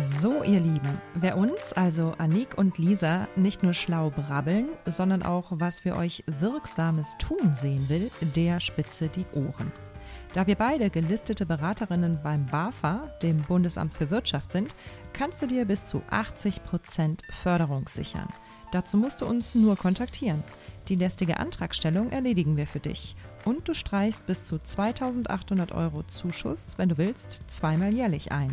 So, ihr Lieben, wer uns, also Anik und Lisa, nicht nur schlau brabbeln, sondern auch was für euch Wirksames tun sehen will, der spitze die Ohren. Da wir beide gelistete Beraterinnen beim BAFA, dem Bundesamt für Wirtschaft, sind, kannst du dir bis zu 80% Förderung sichern. Dazu musst du uns nur kontaktieren. Die lästige Antragstellung erledigen wir für dich. Und du streichst bis zu 2800 Euro Zuschuss, wenn du willst, zweimal jährlich ein.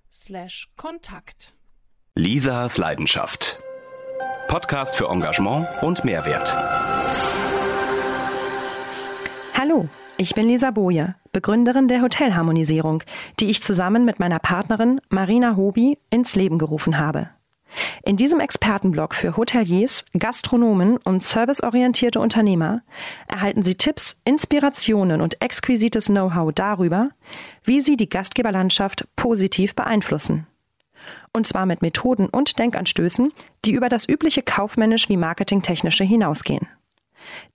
slash Kontakt. Lisas Leidenschaft. Podcast für Engagement und Mehrwert. Hallo, ich bin Lisa Boje, Begründerin der Hotelharmonisierung, die ich zusammen mit meiner Partnerin Marina Hobi ins Leben gerufen habe. In diesem Expertenblog für Hoteliers, Gastronomen und serviceorientierte Unternehmer erhalten Sie Tipps, Inspirationen und exquisites Know-how darüber, wie Sie die Gastgeberlandschaft positiv beeinflussen. Und zwar mit Methoden und Denkanstößen, die über das übliche kaufmännisch wie marketingtechnische hinausgehen.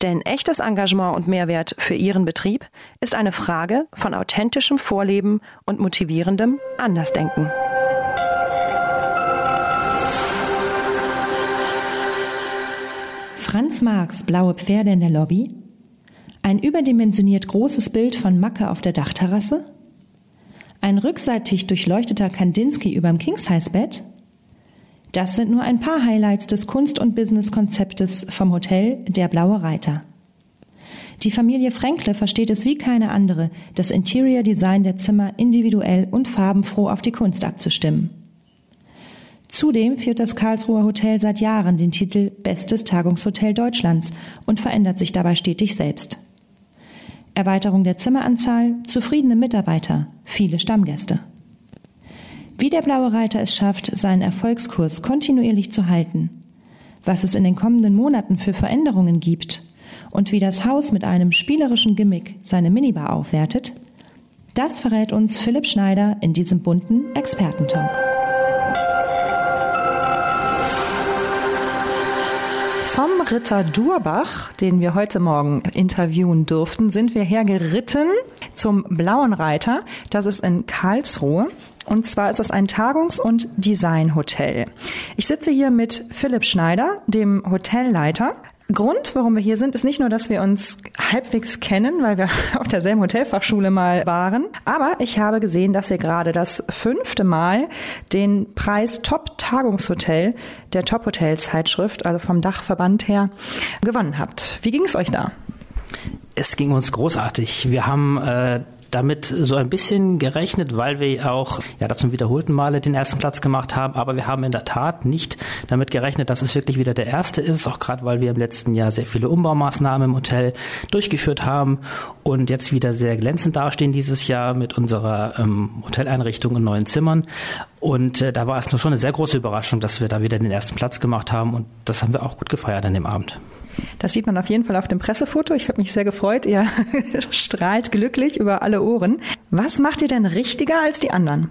Denn echtes Engagement und Mehrwert für Ihren Betrieb ist eine Frage von authentischem Vorleben und motivierendem Andersdenken. Franz Marx Blaue Pferde in der Lobby? Ein überdimensioniert großes Bild von Macke auf der Dachterrasse? Ein rückseitig durchleuchteter Kandinsky überm King-Size-Bett? Das sind nur ein paar Highlights des Kunst- und Business-Konzeptes vom Hotel Der Blaue Reiter. Die Familie Fränkle versteht es wie keine andere, das Interior Design der Zimmer individuell und farbenfroh auf die Kunst abzustimmen. Zudem führt das Karlsruher Hotel seit Jahren den Titel Bestes Tagungshotel Deutschlands und verändert sich dabei stetig selbst. Erweiterung der Zimmeranzahl, zufriedene Mitarbeiter, viele Stammgäste. Wie der Blaue Reiter es schafft, seinen Erfolgskurs kontinuierlich zu halten, was es in den kommenden Monaten für Veränderungen gibt und wie das Haus mit einem spielerischen Gimmick seine Minibar aufwertet, das verrät uns Philipp Schneider in diesem bunten Expertentalk. Vom Ritter Durbach, den wir heute Morgen interviewen durften, sind wir hergeritten zum Blauen Reiter. Das ist in Karlsruhe. Und zwar ist es ein Tagungs- und Designhotel. Ich sitze hier mit Philipp Schneider, dem Hotelleiter. Grund, warum wir hier sind, ist nicht nur, dass wir uns halbwegs kennen, weil wir auf derselben Hotelfachschule mal waren, aber ich habe gesehen, dass ihr gerade das fünfte Mal den Preis Top Tagungshotel der Top Hotels Zeitschrift, also vom Dachverband her, gewonnen habt. Wie ging es euch da? Es ging uns großartig. Wir haben äh, damit so ein bisschen gerechnet, weil wir auch ja zum wiederholten Male den ersten Platz gemacht haben. Aber wir haben in der Tat nicht damit gerechnet, dass es wirklich wieder der erste ist, auch gerade weil wir im letzten Jahr sehr viele Umbaumaßnahmen im Hotel durchgeführt haben und jetzt wieder sehr glänzend dastehen dieses Jahr mit unserer ähm, Hoteleinrichtung in neuen Zimmern. Und äh, da war es nur schon eine sehr große Überraschung, dass wir da wieder den ersten Platz gemacht haben und das haben wir auch gut gefeiert an dem Abend. Das sieht man auf jeden Fall auf dem Pressefoto. Ich habe mich sehr gefreut. Ihr strahlt glücklich über alle Ohren. Was macht ihr denn richtiger als die anderen?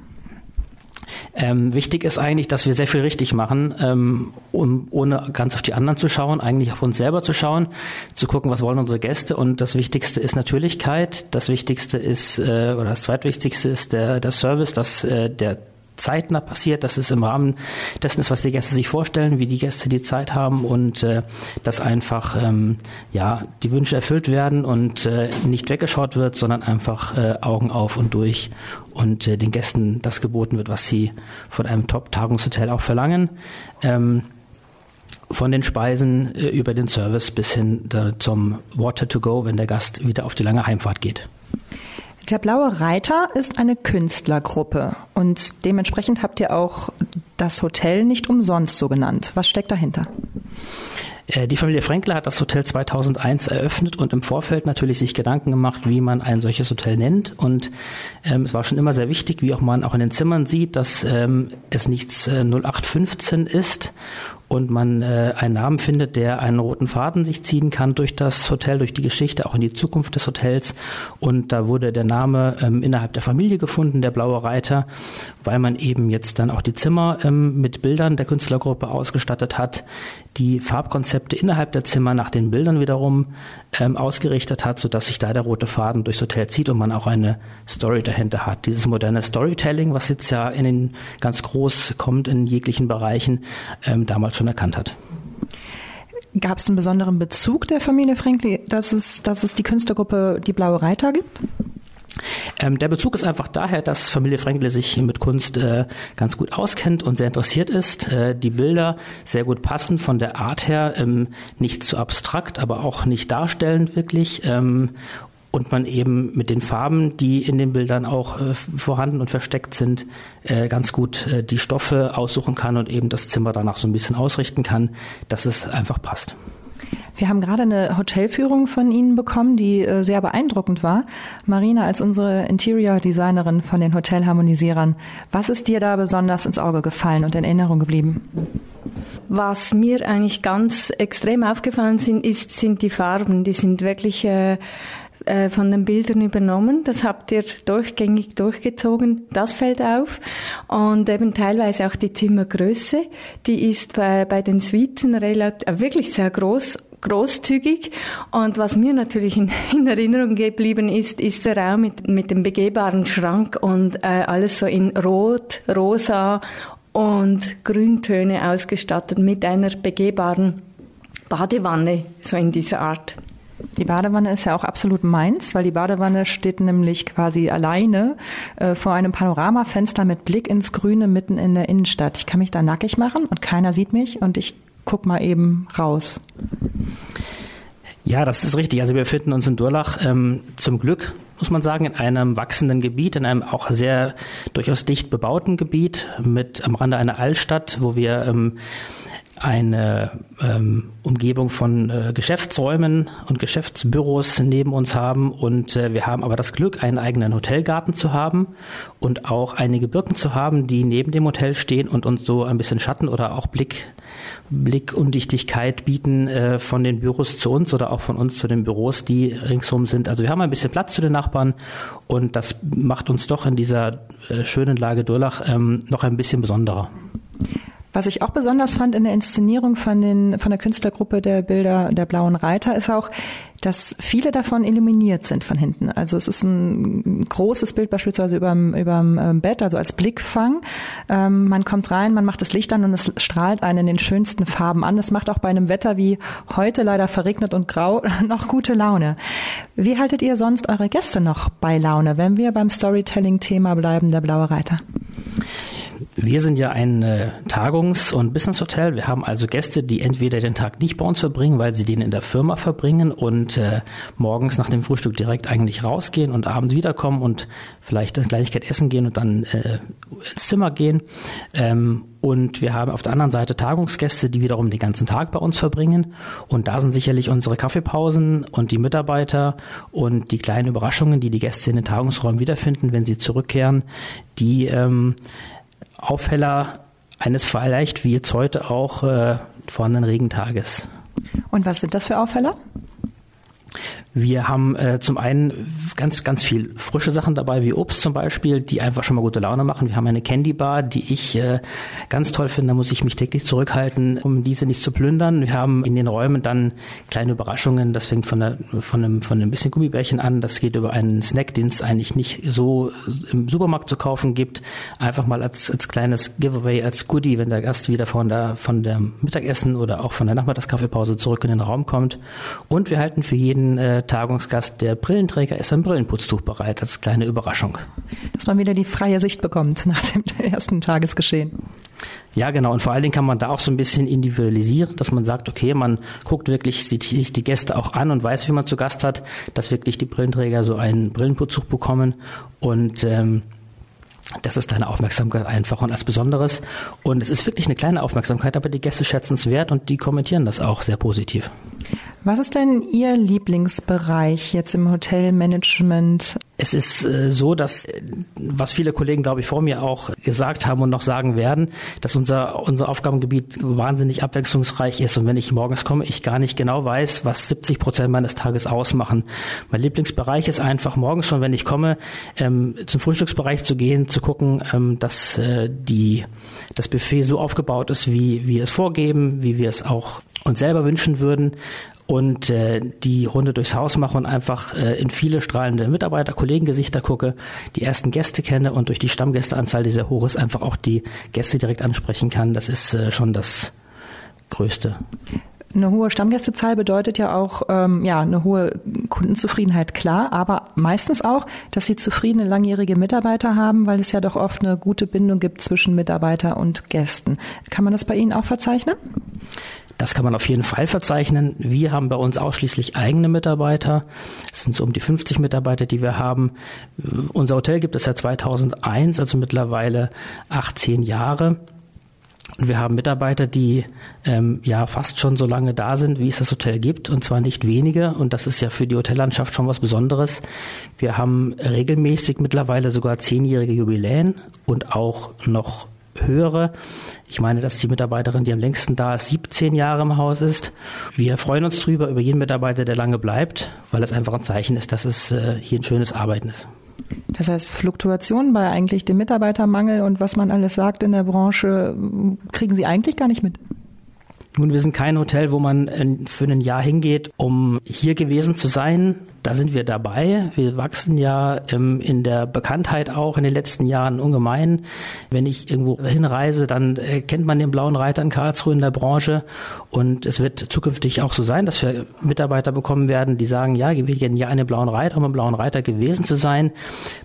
Ähm, wichtig ist eigentlich, dass wir sehr viel richtig machen, ähm, um, ohne ganz auf die anderen zu schauen, eigentlich auf uns selber zu schauen, zu gucken, was wollen unsere Gäste. Und das Wichtigste ist Natürlichkeit. Das Wichtigste ist, äh, oder das Zweitwichtigste ist der, der Service, dass äh, der zeitnah passiert, dass es im Rahmen dessen ist, was die Gäste sich vorstellen, wie die Gäste die Zeit haben und äh, dass einfach ähm, ja die Wünsche erfüllt werden und äh, nicht weggeschaut wird, sondern einfach äh, Augen auf und durch und äh, den Gästen das geboten wird, was sie von einem Top-Tagungshotel auch verlangen. Ähm, von den Speisen äh, über den Service bis hin äh, zum Water to go, wenn der Gast wieder auf die lange Heimfahrt geht. Der Blaue Reiter ist eine Künstlergruppe und dementsprechend habt ihr auch das Hotel nicht umsonst so genannt. Was steckt dahinter? Äh, die Familie Fränkler hat das Hotel 2001 eröffnet und im Vorfeld natürlich sich Gedanken gemacht, wie man ein solches Hotel nennt. Und ähm, es war schon immer sehr wichtig, wie auch man auch in den Zimmern sieht, dass ähm, es nichts äh, 0815 ist und man äh, einen Namen findet, der einen roten Faden sich ziehen kann durch das Hotel, durch die Geschichte, auch in die Zukunft des Hotels. Und da wurde der Name ähm, innerhalb der Familie gefunden, der Blaue Reiter, weil man eben jetzt dann auch die Zimmer ähm, mit Bildern der Künstlergruppe ausgestattet hat, die Farbkonzepte innerhalb der Zimmer nach den Bildern wiederum ähm, ausgerichtet hat, sodass sich da der rote Faden durchs Hotel zieht und man auch eine Story dahinter hat. Dieses moderne Storytelling, was jetzt ja in den ganz groß kommt in jeglichen Bereichen, ähm, damals schon erkannt hat. Gab es einen besonderen Bezug der Familie Frankli, dass es, dass es die Künstlergruppe Die Blaue Reiter gibt? Ähm, der Bezug ist einfach daher, dass Familie Fränkle sich mit Kunst äh, ganz gut auskennt und sehr interessiert ist. Äh, die Bilder sehr gut passen von der Art her, ähm, nicht zu abstrakt, aber auch nicht darstellend wirklich. Ähm, und man eben mit den Farben, die in den Bildern auch äh, vorhanden und versteckt sind, äh, ganz gut äh, die Stoffe aussuchen kann und eben das Zimmer danach so ein bisschen ausrichten kann, dass es einfach passt. Wir haben gerade eine Hotelführung von Ihnen bekommen, die äh, sehr beeindruckend war. Marina, als unsere Interior Designerin von den Hotelharmonisierern, was ist dir da besonders ins Auge gefallen und in Erinnerung geblieben? Was mir eigentlich ganz extrem aufgefallen sind, ist, sind die Farben. Die sind wirklich äh, äh, von den Bildern übernommen. Das habt ihr durchgängig durchgezogen. Das fällt auf. Und eben teilweise auch die Zimmergröße. Die ist bei, bei den Suiten relativ, äh, wirklich sehr groß großzügig. Und was mir natürlich in, in, Erinnerung geblieben ist, ist der Raum mit, mit dem begehbaren Schrank und äh, alles so in Rot, Rosa und Grüntöne ausgestattet mit einer begehbaren Badewanne, so in dieser Art. Die Badewanne ist ja auch absolut meins, weil die Badewanne steht nämlich quasi alleine äh, vor einem Panoramafenster mit Blick ins Grüne mitten in der Innenstadt. Ich kann mich da nackig machen und keiner sieht mich und ich guck mal eben raus. Ja, das ist richtig. Also wir befinden uns in Durlach ähm, zum Glück, muss man sagen, in einem wachsenden Gebiet, in einem auch sehr durchaus dicht bebauten Gebiet mit am Rande einer Altstadt, wo wir ähm, eine ähm, Umgebung von äh, Geschäftsräumen und Geschäftsbüros neben uns haben und äh, wir haben aber das Glück, einen eigenen Hotelgarten zu haben und auch einige Birken zu haben, die neben dem Hotel stehen und uns so ein bisschen Schatten oder auch Blick Blickundichtigkeit bieten äh, von den Büros zu uns oder auch von uns zu den Büros, die ringsum sind. Also wir haben ein bisschen Platz zu den Nachbarn und das macht uns doch in dieser äh, schönen Lage Durlach ähm, noch ein bisschen besonderer. Was ich auch besonders fand in der Inszenierung von, den, von der Künstlergruppe der Bilder der Blauen Reiter ist auch, dass viele davon illuminiert sind von hinten. Also es ist ein großes Bild beispielsweise überm, überm ähm, Bett, also als Blickfang. Ähm, man kommt rein, man macht das Licht an und es strahlt einen in den schönsten Farben an. Das macht auch bei einem Wetter wie heute leider verregnet und grau noch gute Laune. Wie haltet ihr sonst eure Gäste noch bei Laune, wenn wir beim Storytelling-Thema bleiben, der Blaue Reiter? Wir sind ja ein äh, Tagungs- und Business-Hotel. Wir haben also Gäste, die entweder den Tag nicht bei uns verbringen, weil sie den in der Firma verbringen und äh, morgens nach dem Frühstück direkt eigentlich rausgehen und abends wiederkommen und vielleicht eine Kleinigkeit essen gehen und dann äh, ins Zimmer gehen. Ähm, und wir haben auf der anderen Seite Tagungsgäste, die wiederum den ganzen Tag bei uns verbringen. Und da sind sicherlich unsere Kaffeepausen und die Mitarbeiter und die kleinen Überraschungen, die die Gäste in den Tagungsräumen wiederfinden, wenn sie zurückkehren, die ähm, Aufheller eines vielleicht wie jetzt heute auch äh, vorhandenen Regentages. Und was sind das für Aufheller? Wir haben äh, zum einen ganz, ganz viel frische Sachen dabei, wie Obst zum Beispiel, die einfach schon mal gute Laune machen. Wir haben eine Candy Bar, die ich äh, ganz toll finde. Da muss ich mich täglich zurückhalten, um diese nicht zu plündern. Wir haben in den Räumen dann kleine Überraschungen. Das fängt von, der, von, einem, von einem bisschen Gummibärchen an. Das geht über einen Snack, den es eigentlich nicht so im Supermarkt zu kaufen gibt. Einfach mal als, als kleines Giveaway, als Goodie, wenn der Gast wieder von der, von der Mittagessen oder auch von der Nachmittagskaffeepause zurück in den Raum kommt. Und wir halten für jeden äh, Tagungsgast, der Brillenträger ist, ein Brillenputztuch bereit als kleine Überraschung. Dass man wieder die freie Sicht bekommt nach dem ersten Tagesgeschehen. Ja, genau. Und vor allen Dingen kann man da auch so ein bisschen individualisieren, dass man sagt, okay, man guckt wirklich sich die Gäste auch an und weiß, wie man zu Gast hat, dass wirklich die Brillenträger so einen Brillenputztuch bekommen und ähm, das ist deine Aufmerksamkeit einfach und als Besonderes. Und es ist wirklich eine kleine Aufmerksamkeit, aber die Gäste schätzen es wert und die kommentieren das auch sehr positiv. Was ist denn Ihr Lieblingsbereich jetzt im Hotelmanagement? Es ist äh, so, dass, äh, was viele Kollegen, glaube ich, vor mir auch gesagt haben und noch sagen werden, dass unser, unser Aufgabengebiet wahnsinnig abwechslungsreich ist. Und wenn ich morgens komme, ich gar nicht genau weiß, was 70 Prozent meines Tages ausmachen. Mein Lieblingsbereich ist einfach morgens schon, wenn ich komme, ähm, zum Frühstücksbereich zu gehen, zu gucken, ähm, dass äh, die, das Buffet so aufgebaut ist, wie wir es vorgeben, wie wir es auch uns selber wünschen würden und äh, die Runde durchs Haus mache und einfach äh, in viele strahlende Mitarbeiter, Kollegengesichter gucke, die ersten Gäste kenne und durch die Stammgästeanzahl, die sehr hoch ist, einfach auch die Gäste direkt ansprechen kann. Das ist äh, schon das Größte. Eine hohe Stammgästezahl bedeutet ja auch ähm, ja eine hohe Kundenzufriedenheit, klar, aber meistens auch, dass sie zufriedene langjährige Mitarbeiter haben, weil es ja doch oft eine gute Bindung gibt zwischen Mitarbeiter und Gästen. Kann man das bei Ihnen auch verzeichnen? Das kann man auf jeden Fall verzeichnen. Wir haben bei uns ausschließlich eigene Mitarbeiter. Es sind so um die 50 Mitarbeiter, die wir haben. Unser Hotel gibt es seit 2001, also mittlerweile 18 Jahre. Und wir haben Mitarbeiter, die ähm, ja fast schon so lange da sind, wie es das Hotel gibt, und zwar nicht wenige. Und das ist ja für die Hotellandschaft schon was Besonderes. Wir haben regelmäßig mittlerweile sogar zehnjährige Jubiläen und auch noch höhere. Ich meine, dass die Mitarbeiterin, die am längsten da ist, 17 Jahre im Haus ist. Wir freuen uns drüber, über jeden Mitarbeiter, der lange bleibt, weil es einfach ein Zeichen ist, dass es äh, hier ein schönes Arbeiten ist. Das heißt, Fluktuationen bei eigentlich dem Mitarbeitermangel und was man alles sagt in der Branche, kriegen Sie eigentlich gar nicht mit. Nun, wir sind kein Hotel, wo man äh, für ein Jahr hingeht, um hier gewesen zu sein. Da sind wir dabei. Wir wachsen ja ähm, in der Bekanntheit auch in den letzten Jahren ungemein. Wenn ich irgendwo hinreise, dann äh, kennt man den blauen Reiter in Karlsruhe in der Branche. Und es wird zukünftig auch so sein, dass wir Mitarbeiter bekommen werden, die sagen, ja, wir gehen ja einen blauen Reiter, um einen blauen Reiter gewesen zu sein.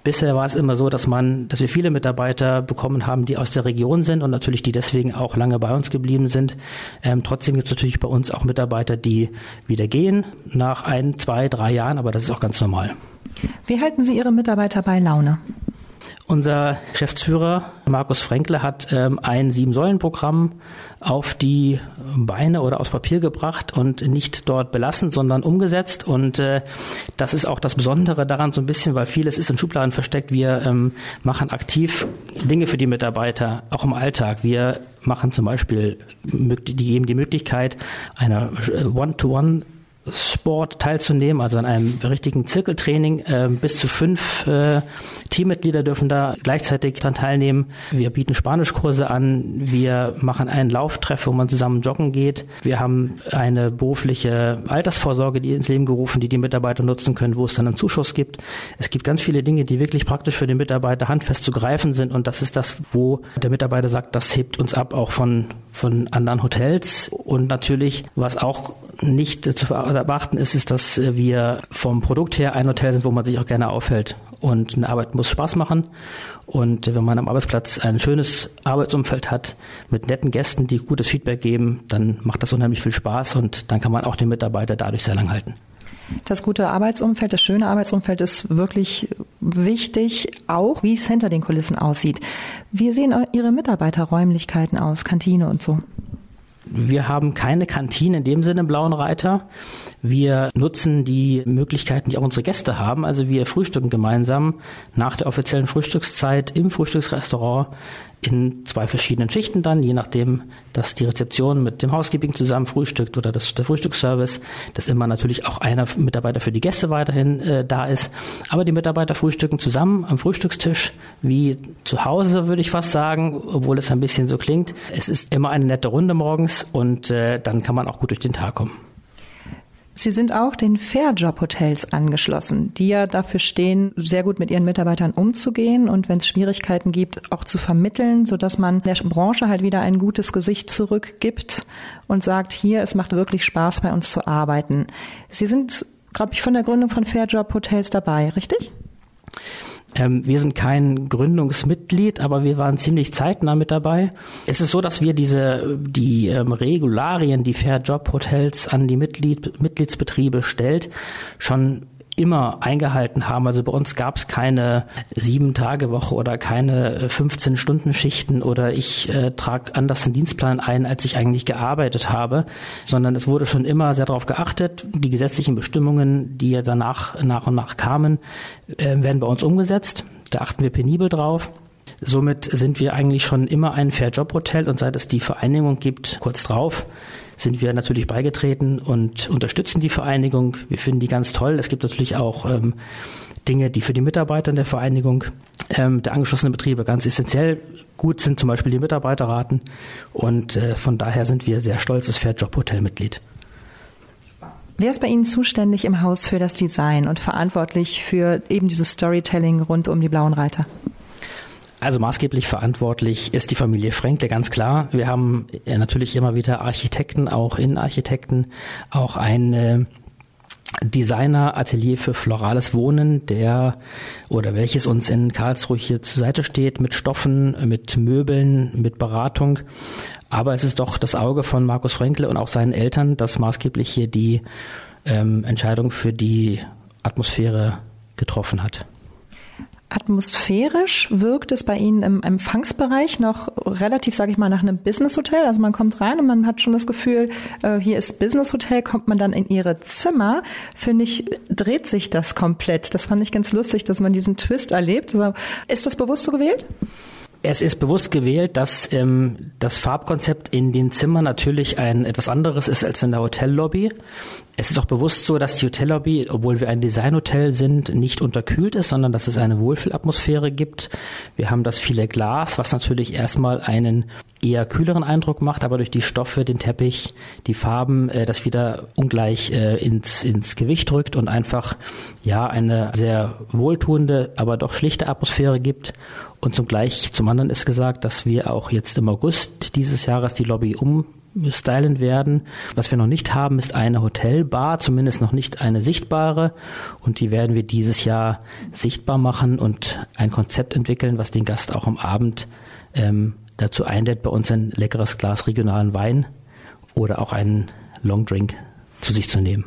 Bisher war es immer so, dass man, dass wir viele Mitarbeiter bekommen haben, die aus der Region sind und natürlich die deswegen auch lange bei uns geblieben sind. Ähm, trotzdem gibt es natürlich bei uns auch Mitarbeiter, die wieder gehen nach ein, zwei, drei Jahren, aber aber das ist auch ganz normal. Wie halten Sie Ihre Mitarbeiter bei Laune? Unser Geschäftsführer Markus Fränkle hat ähm, ein Sieben-Säulen-Programm auf die Beine oder aufs Papier gebracht und nicht dort belassen, sondern umgesetzt. Und äh, das ist auch das Besondere daran so ein bisschen, weil vieles ist in Schubladen versteckt. Wir ähm, machen aktiv Dinge für die Mitarbeiter, auch im Alltag. Wir machen zum Beispiel, die geben die Möglichkeit einer äh, One-to-One Sport teilzunehmen, also an einem richtigen Zirkeltraining. Äh, bis zu fünf äh, Teammitglieder dürfen da gleichzeitig daran teilnehmen. Wir bieten Spanischkurse an. Wir machen einen Lauftreff, wo man zusammen joggen geht. Wir haben eine berufliche Altersvorsorge, die ins Leben gerufen, die die Mitarbeiter nutzen können, wo es dann einen Zuschuss gibt. Es gibt ganz viele Dinge, die wirklich praktisch für den Mitarbeiter handfest zu greifen sind. Und das ist das, wo der Mitarbeiter sagt, das hebt uns ab auch von, von anderen Hotels. Und natürlich, was auch nicht zu beachten ist, ist, dass wir vom Produkt her ein Hotel sind, wo man sich auch gerne aufhält. Und eine Arbeit muss Spaß machen. Und wenn man am Arbeitsplatz ein schönes Arbeitsumfeld hat, mit netten Gästen, die gutes Feedback geben, dann macht das unheimlich viel Spaß und dann kann man auch den Mitarbeiter dadurch sehr lang halten. Das gute Arbeitsumfeld, das schöne Arbeitsumfeld ist wirklich wichtig, auch wie es hinter den Kulissen aussieht. Wie sehen Ihre Mitarbeiterräumlichkeiten aus, Kantine und so? Wir haben keine Kantine in dem Sinne im Blauen Reiter. Wir nutzen die Möglichkeiten, die auch unsere Gäste haben. Also wir frühstücken gemeinsam nach der offiziellen Frühstückszeit im Frühstücksrestaurant in zwei verschiedenen Schichten dann, je nachdem, dass die Rezeption mit dem Housekeeping zusammen frühstückt oder das, der Frühstücksservice, dass immer natürlich auch einer Mitarbeiter für die Gäste weiterhin äh, da ist. Aber die Mitarbeiter frühstücken zusammen am Frühstückstisch, wie zu Hause, würde ich fast sagen, obwohl es ein bisschen so klingt. Es ist immer eine nette Runde morgens und äh, dann kann man auch gut durch den Tag kommen. Sie sind auch den Fairjob-Hotels angeschlossen, die ja dafür stehen, sehr gut mit ihren Mitarbeitern umzugehen und wenn es Schwierigkeiten gibt, auch zu vermitteln, sodass man der Branche halt wieder ein gutes Gesicht zurückgibt und sagt, hier, es macht wirklich Spaß, bei uns zu arbeiten. Sie sind, glaube ich, von der Gründung von Fairjob-Hotels dabei, richtig? Ähm, wir sind kein Gründungsmitglied, aber wir waren ziemlich zeitnah mit dabei. Es ist so, dass wir diese die ähm, Regularien, die Fair Job Hotels an die Mitglied, Mitgliedsbetriebe stellt, schon immer eingehalten haben. Also bei uns gab es keine sieben Tage Woche oder keine 15 äh, Stunden Schichten oder ich äh, trage anders einen Dienstplan ein, als ich eigentlich gearbeitet habe, sondern es wurde schon immer sehr darauf geachtet. Die gesetzlichen Bestimmungen, die ja danach nach und nach kamen, äh, werden bei uns umgesetzt. Da achten wir penibel drauf. Somit sind wir eigentlich schon immer ein Fair Job Hotel und seit es die Vereinigung gibt, kurz drauf, sind wir natürlich beigetreten und unterstützen die Vereinigung. Wir finden die ganz toll. Es gibt natürlich auch ähm, Dinge, die für die Mitarbeiter in der Vereinigung ähm, der angeschlossenen Betriebe ganz essentiell gut sind, zum Beispiel die Mitarbeiterraten. Und äh, von daher sind wir sehr stolzes Fairjob-Hotel-Mitglied. Wer ist bei Ihnen zuständig im Haus für das Design und verantwortlich für eben dieses Storytelling rund um die blauen Reiter? Also maßgeblich verantwortlich ist die Familie Fränkle, ganz klar. Wir haben natürlich immer wieder Architekten, auch Innenarchitekten, auch ein Designer-Atelier für florales Wohnen, der oder welches uns in Karlsruhe hier zur Seite steht, mit Stoffen, mit Möbeln, mit Beratung. Aber es ist doch das Auge von Markus Fränkle und auch seinen Eltern, das maßgeblich hier die ähm, Entscheidung für die Atmosphäre getroffen hat. Atmosphärisch wirkt es bei Ihnen im Empfangsbereich noch relativ, sage ich mal, nach einem Business-Hotel. Also man kommt rein und man hat schon das Gefühl, äh, hier ist Business-Hotel, kommt man dann in Ihre Zimmer, finde ich, dreht sich das komplett. Das fand ich ganz lustig, dass man diesen Twist erlebt. Also, ist das bewusst so gewählt? Es ist bewusst gewählt, dass ähm, das Farbkonzept in den Zimmern natürlich ein etwas anderes ist als in der Hotellobby. Es ist auch bewusst so, dass die Hotellobby, obwohl wir ein Designhotel sind, nicht unterkühlt ist, sondern dass es eine Wohlfühlatmosphäre gibt. Wir haben das viele Glas, was natürlich erstmal einen eher kühleren Eindruck macht, aber durch die Stoffe, den Teppich, die Farben, äh, das wieder ungleich äh, ins, ins Gewicht drückt und einfach ja eine sehr wohltuende, aber doch schlichte Atmosphäre gibt. Und zum gleich zum anderen ist gesagt, dass wir auch jetzt im August dieses Jahres die Lobby umstylen werden. Was wir noch nicht haben, ist eine Hotelbar, zumindest noch nicht eine sichtbare. Und die werden wir dieses Jahr sichtbar machen und ein Konzept entwickeln, was den Gast auch am Abend ähm, dazu einlädt, bei uns ein leckeres Glas regionalen Wein oder auch einen Longdrink zu sich zu nehmen.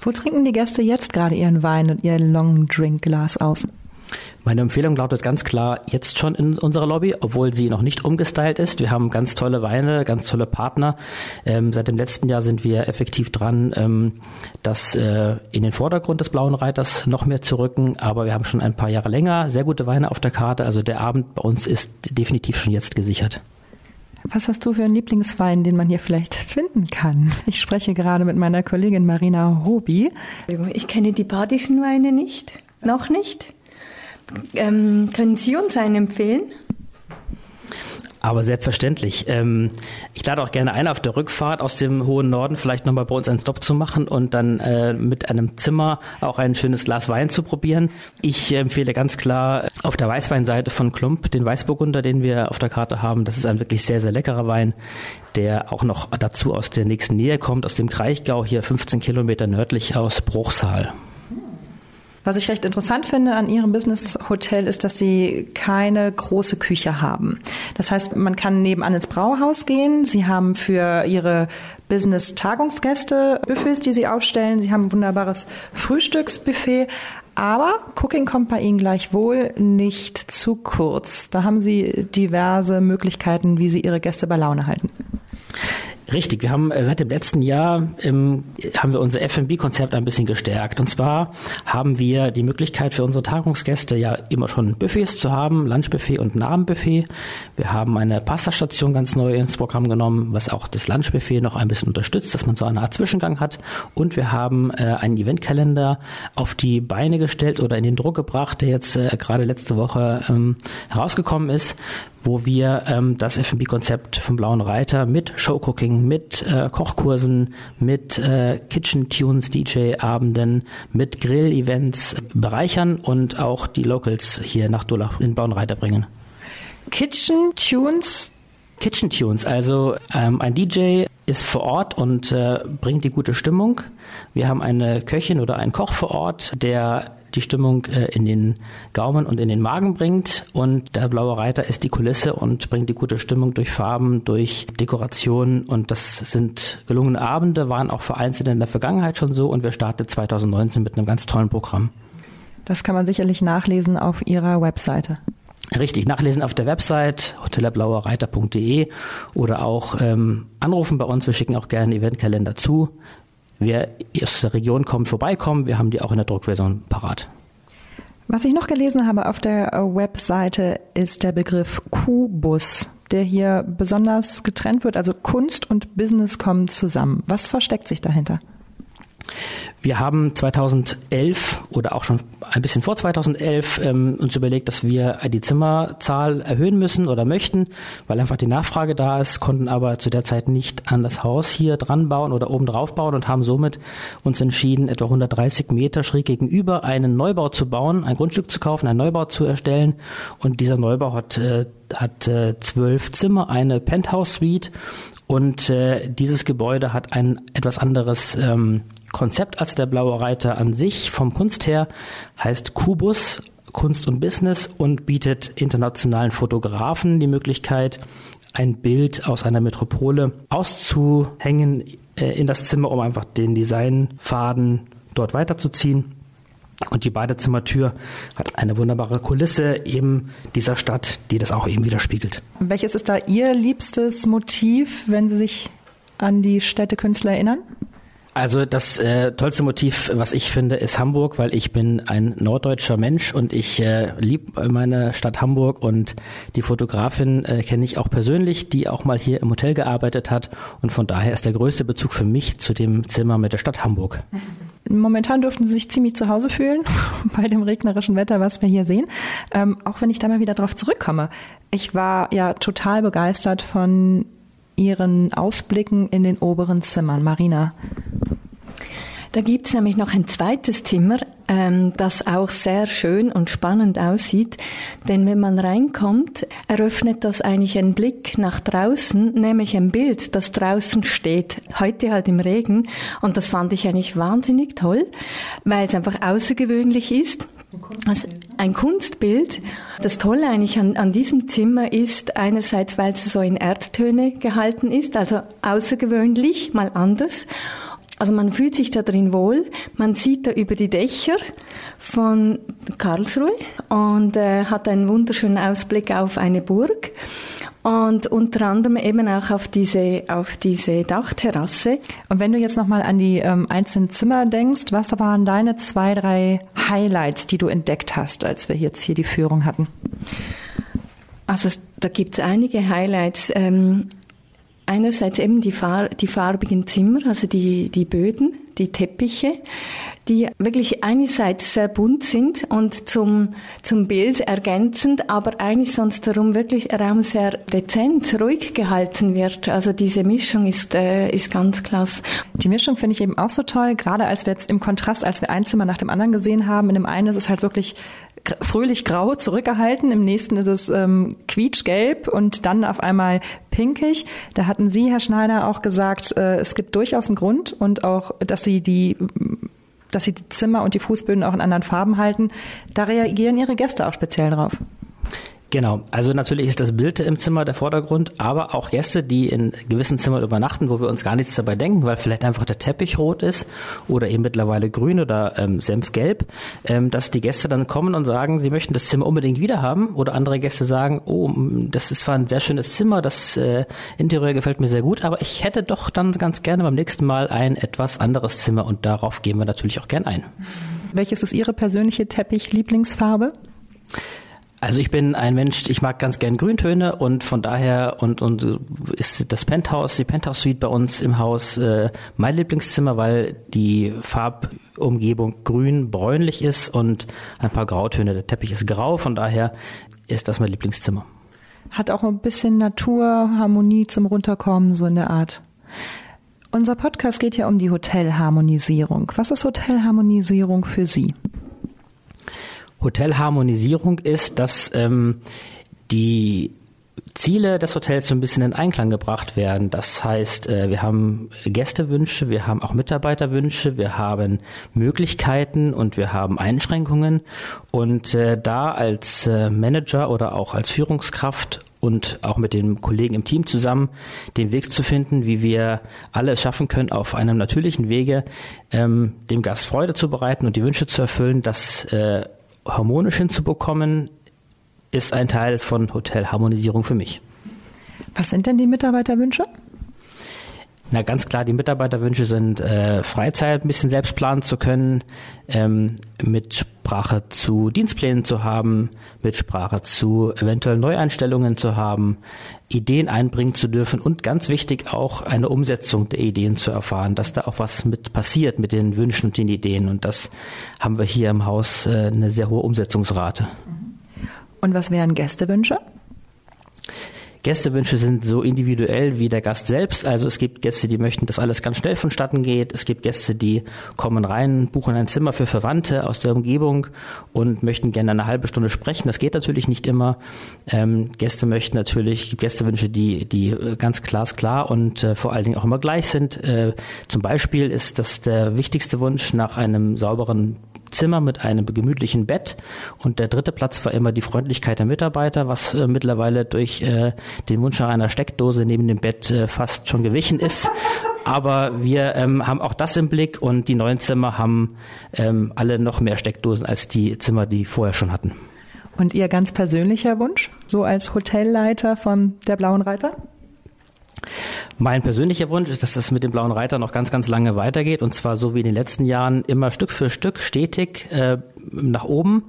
Wo trinken die Gäste jetzt gerade ihren Wein und ihr Longdrink-Glas aus? Meine Empfehlung lautet ganz klar, jetzt schon in unserer Lobby, obwohl sie noch nicht umgestylt ist. Wir haben ganz tolle Weine, ganz tolle Partner. Ähm, seit dem letzten Jahr sind wir effektiv dran, ähm, das äh, in den Vordergrund des Blauen Reiters noch mehr zu rücken. Aber wir haben schon ein paar Jahre länger sehr gute Weine auf der Karte. Also der Abend bei uns ist definitiv schon jetzt gesichert. Was hast du für einen Lieblingswein, den man hier vielleicht finden kann? Ich spreche gerade mit meiner Kollegin Marina Hobi. Ich kenne die badischen Weine nicht. Noch nicht. Ähm, können Sie uns einen empfehlen? Aber selbstverständlich. Ähm, ich lade auch gerne ein, auf der Rückfahrt aus dem hohen Norden vielleicht nochmal bei uns einen Stop zu machen und dann äh, mit einem Zimmer auch ein schönes Glas Wein zu probieren. Ich empfehle ganz klar auf der Weißweinseite von Klump den Weißburgunder, den wir auf der Karte haben. Das ist ein wirklich sehr, sehr leckerer Wein, der auch noch dazu aus der nächsten Nähe kommt, aus dem Kraichgau, hier 15 Kilometer nördlich aus Bruchsal. Was ich recht interessant finde an Ihrem Business Hotel ist, dass Sie keine große Küche haben. Das heißt, man kann nebenan ins Brauhaus gehen. Sie haben für Ihre Business Tagungsgäste Buffets, die Sie aufstellen. Sie haben ein wunderbares Frühstücksbuffet. Aber Cooking kommt bei Ihnen gleichwohl nicht zu kurz. Da haben Sie diverse Möglichkeiten, wie Sie Ihre Gäste bei Laune halten. Richtig, wir haben äh, seit dem letzten Jahr ähm, haben wir unser F&B-Konzept ein bisschen gestärkt. Und zwar haben wir die Möglichkeit für unsere Tagungsgäste ja immer schon Buffets zu haben, Lunchbuffet und Abendbuffet. Wir haben eine Pastastation ganz neu ins Programm genommen, was auch das Lunchbuffet noch ein bisschen unterstützt, dass man so eine Art Zwischengang hat. Und wir haben äh, einen Eventkalender auf die Beine gestellt oder in den Druck gebracht, der jetzt äh, gerade letzte Woche ähm, herausgekommen ist wo wir ähm, das F&B-Konzept vom Blauen Reiter mit Showcooking, mit äh, Kochkursen, mit äh, Kitchen Tunes, DJ-Abenden, mit Grill-Events bereichern und auch die Locals hier nach Durlach in Blauen Reiter bringen. Kitchen Tunes? Kitchen Tunes, also ähm, ein DJ ist vor Ort und äh, bringt die gute Stimmung. Wir haben eine Köchin oder einen Koch vor Ort, der die Stimmung äh, in den Gaumen und in den Magen bringt. Und der blaue Reiter ist die Kulisse und bringt die gute Stimmung durch Farben, durch Dekorationen. Und das sind gelungene Abende, waren auch vereinzelt in der Vergangenheit schon so. Und wir starten 2019 mit einem ganz tollen Programm. Das kann man sicherlich nachlesen auf Ihrer Webseite. Richtig, nachlesen auf der Website hotellerblauerreiter.de oder auch ähm, anrufen bei uns. Wir schicken auch gerne Eventkalender zu. Wer aus der Region kommt, vorbeikommen. Wir haben die auch in der Druckversion parat. Was ich noch gelesen habe auf der Webseite ist der Begriff Kubus, der hier besonders getrennt wird. Also Kunst und Business kommen zusammen. Was versteckt sich dahinter? Wir haben 2011 oder auch schon ein bisschen vor 2011 ähm, uns überlegt, dass wir die Zimmerzahl erhöhen müssen oder möchten, weil einfach die Nachfrage da ist, konnten aber zu der Zeit nicht an das Haus hier dran bauen oder oben drauf bauen und haben somit uns entschieden, etwa 130 Meter schräg gegenüber einen Neubau zu bauen, ein Grundstück zu kaufen, einen Neubau zu erstellen. Und dieser Neubau hat, äh, hat äh, zwölf Zimmer, eine Penthouse-Suite und äh, dieses Gebäude hat ein etwas anderes ähm, Konzept als der Blaue Reiter an sich vom Kunst her, heißt Kubus, Kunst und Business und bietet internationalen Fotografen die Möglichkeit, ein Bild aus einer Metropole auszuhängen äh, in das Zimmer, um einfach den Designfaden dort weiterzuziehen. Und die Badezimmertür hat eine wunderbare Kulisse eben dieser Stadt, die das auch eben widerspiegelt. Welches ist da Ihr liebstes Motiv, wenn Sie sich an die Städtekünstler erinnern? Also das äh, tollste Motiv, was ich finde, ist Hamburg, weil ich bin ein norddeutscher Mensch und ich äh, liebe meine Stadt Hamburg und die Fotografin äh, kenne ich auch persönlich, die auch mal hier im Hotel gearbeitet hat und von daher ist der größte Bezug für mich zu dem Zimmer mit der Stadt Hamburg. Momentan dürften Sie sich ziemlich zu Hause fühlen bei dem regnerischen Wetter, was wir hier sehen. Ähm, auch wenn ich da mal wieder drauf zurückkomme. Ich war ja total begeistert von Ihren Ausblicken in den oberen Zimmern. Marina. Da gibt es nämlich noch ein zweites Zimmer, ähm, das auch sehr schön und spannend aussieht. Denn wenn man reinkommt, eröffnet das eigentlich einen Blick nach draußen, nämlich ein Bild, das draußen steht. Heute halt im Regen. Und das fand ich eigentlich wahnsinnig toll, weil es einfach außergewöhnlich ist. Also ein Kunstbild. Das Tolle eigentlich an, an diesem Zimmer ist einerseits, weil es so in Erdtöne gehalten ist, also außergewöhnlich, mal anders. Also man fühlt sich da drin wohl. Man sieht da über die Dächer von Karlsruhe und äh, hat einen wunderschönen Ausblick auf eine Burg und unter anderem eben auch auf diese auf diese Dachterrasse. Und wenn du jetzt noch mal an die ähm, einzelnen Zimmer denkst, was waren deine zwei drei Highlights, die du entdeckt hast, als wir jetzt hier die Führung hatten? Also da gibt es einige Highlights. Ähm, einerseits eben die, Far die farbigen Zimmer, also die, die Böden, die Teppiche, die wirklich einerseits sehr bunt sind und zum, zum Bild ergänzend, aber eigentlich sonst darum wirklich Raum sehr dezent, ruhig gehalten wird. Also diese Mischung ist, äh, ist ganz klasse. Die Mischung finde ich eben auch so toll, gerade als wir jetzt im Kontrast, als wir ein Zimmer nach dem anderen gesehen haben. In dem einen ist es halt wirklich fröhlich grau zurückgehalten, im nächsten ist es ähm, quietschgelb und dann auf einmal pinkig. Da hatten Sie, Herr Schneider, auch gesagt, äh, es gibt durchaus einen Grund und auch, dass Sie die dass sie die Zimmer und die Fußböden auch in anderen Farben halten. Da reagieren Ihre Gäste auch speziell drauf. Genau, also natürlich ist das Bild im Zimmer der Vordergrund, aber auch Gäste, die in gewissen Zimmern übernachten, wo wir uns gar nichts dabei denken, weil vielleicht einfach der Teppich rot ist oder eben mittlerweile grün oder ähm, senfgelb, ähm, dass die Gäste dann kommen und sagen, sie möchten das Zimmer unbedingt wieder haben oder andere Gäste sagen, oh, das ist zwar ein sehr schönes Zimmer, das äh, Interieur gefällt mir sehr gut, aber ich hätte doch dann ganz gerne beim nächsten Mal ein etwas anderes Zimmer und darauf gehen wir natürlich auch gern ein. Welches ist Ihre persönliche Teppich-Lieblingsfarbe? Also ich bin ein Mensch, ich mag ganz gern Grüntöne und von daher und und ist das Penthouse, die Penthouse Suite bei uns im Haus äh, mein Lieblingszimmer, weil die Farbumgebung grün bräunlich ist und ein paar Grautöne. Der Teppich ist grau, von daher ist das mein Lieblingszimmer. Hat auch ein bisschen Naturharmonie zum Runterkommen, so in der Art. Unser Podcast geht ja um die Hotelharmonisierung. Was ist Hotelharmonisierung für Sie? Hotelharmonisierung ist, dass ähm, die Ziele des Hotels so ein bisschen in Einklang gebracht werden. Das heißt, äh, wir haben Gästewünsche, wir haben auch Mitarbeiterwünsche, wir haben Möglichkeiten und wir haben Einschränkungen. Und äh, da als äh, Manager oder auch als Führungskraft und auch mit den Kollegen im Team zusammen den Weg zu finden, wie wir alles schaffen können, auf einem natürlichen Wege ähm, dem Gast Freude zu bereiten und die Wünsche zu erfüllen, dass äh, harmonisch hinzubekommen, ist ein Teil von Hotelharmonisierung für mich. Was sind denn die Mitarbeiterwünsche? Na ganz klar, die Mitarbeiterwünsche sind äh, Freizeit ein bisschen selbst planen zu können, ähm, Mitsprache zu Dienstplänen zu haben, Mitsprache zu eventuell Neueinstellungen zu haben, Ideen einbringen zu dürfen und ganz wichtig auch eine Umsetzung der Ideen zu erfahren, dass da auch was mit passiert mit den Wünschen und den Ideen. Und das haben wir hier im Haus äh, eine sehr hohe Umsetzungsrate. Und was wären Gästewünsche? Gästewünsche sind so individuell wie der Gast selbst. Also es gibt Gäste, die möchten, dass alles ganz schnell vonstatten geht. Es gibt Gäste, die kommen rein, buchen ein Zimmer für Verwandte aus der Umgebung und möchten gerne eine halbe Stunde sprechen. Das geht natürlich nicht immer. Ähm, Gäste möchten natürlich Gästewünsche, die, die äh, ganz glasklar und äh, vor allen Dingen auch immer gleich sind. Äh, zum Beispiel ist das der wichtigste Wunsch nach einem sauberen Zimmer mit einem gemütlichen Bett und der dritte Platz war immer die Freundlichkeit der Mitarbeiter, was äh, mittlerweile durch äh, den Wunsch nach einer Steckdose neben dem Bett äh, fast schon gewichen ist. Aber wir ähm, haben auch das im Blick und die neuen Zimmer haben ähm, alle noch mehr Steckdosen als die Zimmer, die vorher schon hatten. Und Ihr ganz persönlicher Wunsch, so als Hotelleiter von der Blauen Reiter? Mein persönlicher Wunsch ist, dass das mit dem Blauen Reiter noch ganz, ganz lange weitergeht. Und zwar so wie in den letzten Jahren immer Stück für Stück stetig äh, nach oben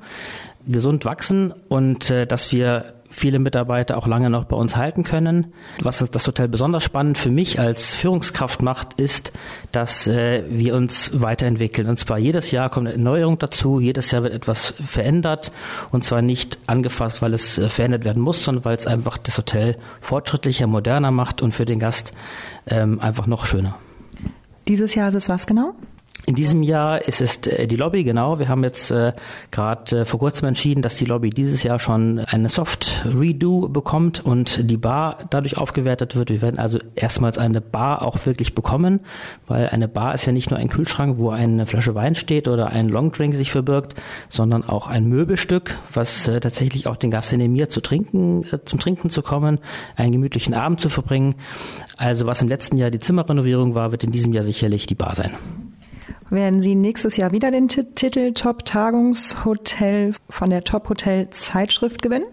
gesund wachsen und äh, dass wir viele Mitarbeiter auch lange noch bei uns halten können. Was das Hotel besonders spannend für mich als Führungskraft macht, ist, dass äh, wir uns weiterentwickeln. Und zwar jedes Jahr kommt eine Erneuerung dazu, jedes Jahr wird etwas verändert und zwar nicht angefasst, weil es äh, verändert werden muss, sondern weil es einfach das Hotel fortschrittlicher, moderner macht und für den Gast ähm, einfach noch schöner. Dieses Jahr ist es was genau? In diesem Jahr ist es äh, die Lobby, genau. Wir haben jetzt äh, gerade äh, vor kurzem entschieden, dass die Lobby dieses Jahr schon eine Soft Redo bekommt und die Bar dadurch aufgewertet wird. Wir werden also erstmals eine Bar auch wirklich bekommen, weil eine Bar ist ja nicht nur ein Kühlschrank, wo eine Flasche Wein steht oder ein Longdrink sich verbirgt, sondern auch ein Möbelstück, was äh, tatsächlich auch den Gast animiert, zu trinken, äh, zum Trinken zu kommen, einen gemütlichen Abend zu verbringen. Also was im letzten Jahr die Zimmerrenovierung war, wird in diesem Jahr sicherlich die Bar sein. Werden Sie nächstes Jahr wieder den Titel Top Tagungshotel von der Top Hotel Zeitschrift gewinnen?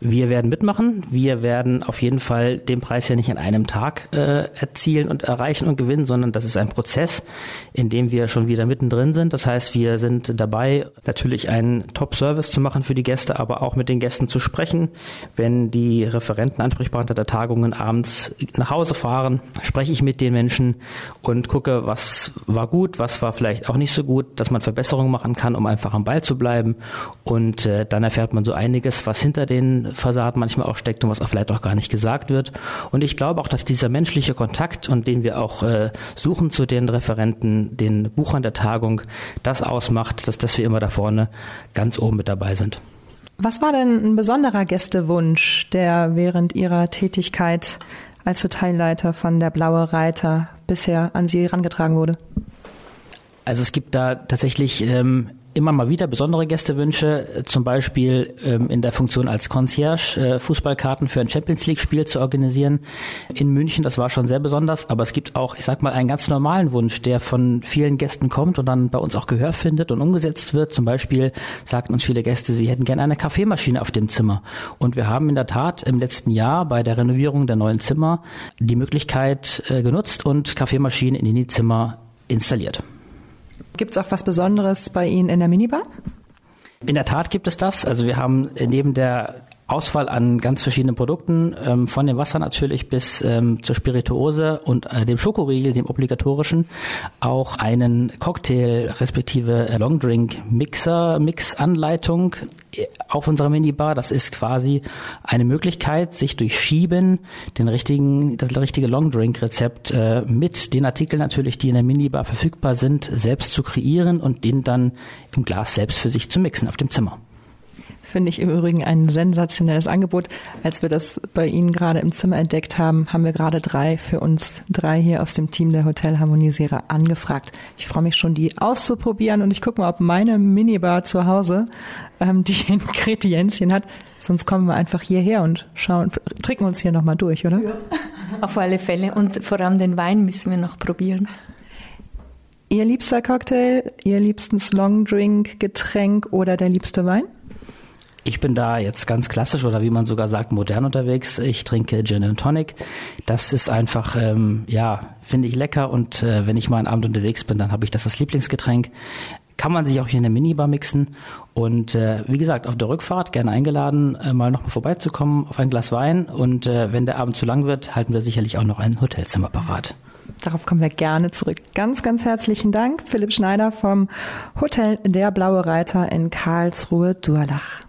Wir werden mitmachen. Wir werden auf jeden Fall den Preis ja nicht an einem Tag äh, erzielen und erreichen und gewinnen, sondern das ist ein Prozess, in dem wir schon wieder mittendrin sind. Das heißt, wir sind dabei, natürlich einen Top-Service zu machen für die Gäste, aber auch mit den Gästen zu sprechen. Wenn die Referenten, Ansprechpartner der Tagungen abends nach Hause fahren, spreche ich mit den Menschen und gucke, was war gut, was war vielleicht auch nicht so gut, dass man Verbesserungen machen kann, um einfach am Ball zu bleiben. Und äh, dann erfährt man so einiges, was hinter den Fassad manchmal auch steckt und was auch vielleicht auch gar nicht gesagt wird. Und ich glaube auch, dass dieser menschliche Kontakt und den wir auch äh, suchen zu den Referenten, den Buchern der Tagung, das ausmacht, dass, dass wir immer da vorne ganz oben mit dabei sind. Was war denn ein besonderer Gästewunsch, der während Ihrer Tätigkeit als Hotelleiter von der Blaue Reiter bisher an Sie herangetragen wurde? Also es gibt da tatsächlich ähm, immer mal wieder besondere Gästewünsche, zum Beispiel ähm, in der Funktion als Concierge äh, Fußballkarten für ein Champions League Spiel zu organisieren in München. Das war schon sehr besonders, aber es gibt auch, ich sag mal, einen ganz normalen Wunsch, der von vielen Gästen kommt und dann bei uns auch Gehör findet und umgesetzt wird. Zum Beispiel sagten uns viele Gäste, sie hätten gerne eine Kaffeemaschine auf dem Zimmer. Und wir haben in der Tat im letzten Jahr bei der Renovierung der neuen Zimmer die Möglichkeit äh, genutzt und Kaffeemaschinen in die Zimmer installiert. Gibt es auch was Besonderes bei Ihnen in der Minibar? In der Tat gibt es das. Also wir haben neben der Auswahl an ganz verschiedenen Produkten, ähm, von dem Wasser natürlich bis ähm, zur Spirituose und äh, dem Schokoriegel, dem obligatorischen, auch einen Cocktail respektive Longdrink Mixer, Mix-Anleitung äh, auf unserer Minibar. Das ist quasi eine Möglichkeit, sich durch Schieben den richtigen, das richtige Longdrink-Rezept äh, mit den Artikeln natürlich, die in der Minibar verfügbar sind, selbst zu kreieren und den dann im Glas selbst für sich zu mixen auf dem Zimmer. Finde ich im Übrigen ein sensationelles Angebot. Als wir das bei Ihnen gerade im Zimmer entdeckt haben, haben wir gerade drei für uns, drei hier aus dem Team der Hotelharmonisierer angefragt. Ich freue mich schon, die auszuprobieren und ich gucke mal, ob meine Minibar zu Hause ähm, die Ingredienzien hat. Sonst kommen wir einfach hierher und schauen, trinken uns hier nochmal durch, oder? Ja. Auf alle Fälle. Und vor allem den Wein müssen wir noch probieren. Ihr liebster Cocktail, Ihr liebstes Longdrink, Getränk oder der liebste Wein? Ich bin da jetzt ganz klassisch oder wie man sogar sagt, modern unterwegs. Ich trinke Gin and Tonic. Das ist einfach, ähm, ja, finde ich lecker und äh, wenn ich mal einen Abend unterwegs bin, dann habe ich das als Lieblingsgetränk. Kann man sich auch hier in der Minibar mixen. Und äh, wie gesagt, auf der Rückfahrt gerne eingeladen, äh, mal nochmal vorbeizukommen auf ein Glas Wein. Und äh, wenn der Abend zu lang wird, halten wir sicherlich auch noch ein Hotelzimmer parat. Darauf kommen wir gerne zurück. Ganz, ganz herzlichen Dank, Philipp Schneider vom Hotel Der Blaue Reiter in Karlsruhe-Durlach.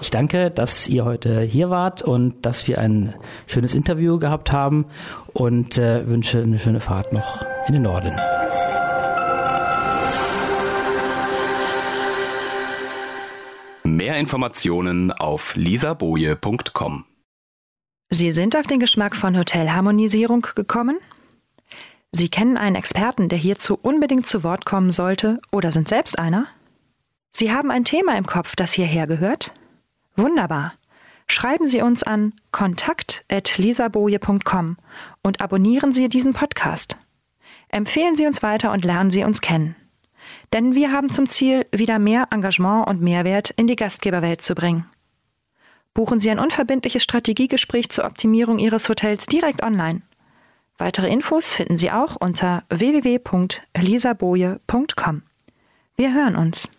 Ich danke, dass ihr heute hier wart und dass wir ein schönes Interview gehabt haben und äh, wünsche eine schöne Fahrt noch in den Norden. Mehr Informationen auf lisaboje.com. Sie sind auf den Geschmack von Hotelharmonisierung gekommen? Sie kennen einen Experten, der hierzu unbedingt zu Wort kommen sollte oder sind selbst einer? Sie haben ein Thema im Kopf, das hierher gehört? Wunderbar. Schreiben Sie uns an kontakt.lisaboje.com und abonnieren Sie diesen Podcast. Empfehlen Sie uns weiter und lernen Sie uns kennen. Denn wir haben zum Ziel, wieder mehr Engagement und Mehrwert in die Gastgeberwelt zu bringen. Buchen Sie ein unverbindliches Strategiegespräch zur Optimierung Ihres Hotels direkt online. Weitere Infos finden Sie auch unter www.lisaboje.com. Wir hören uns.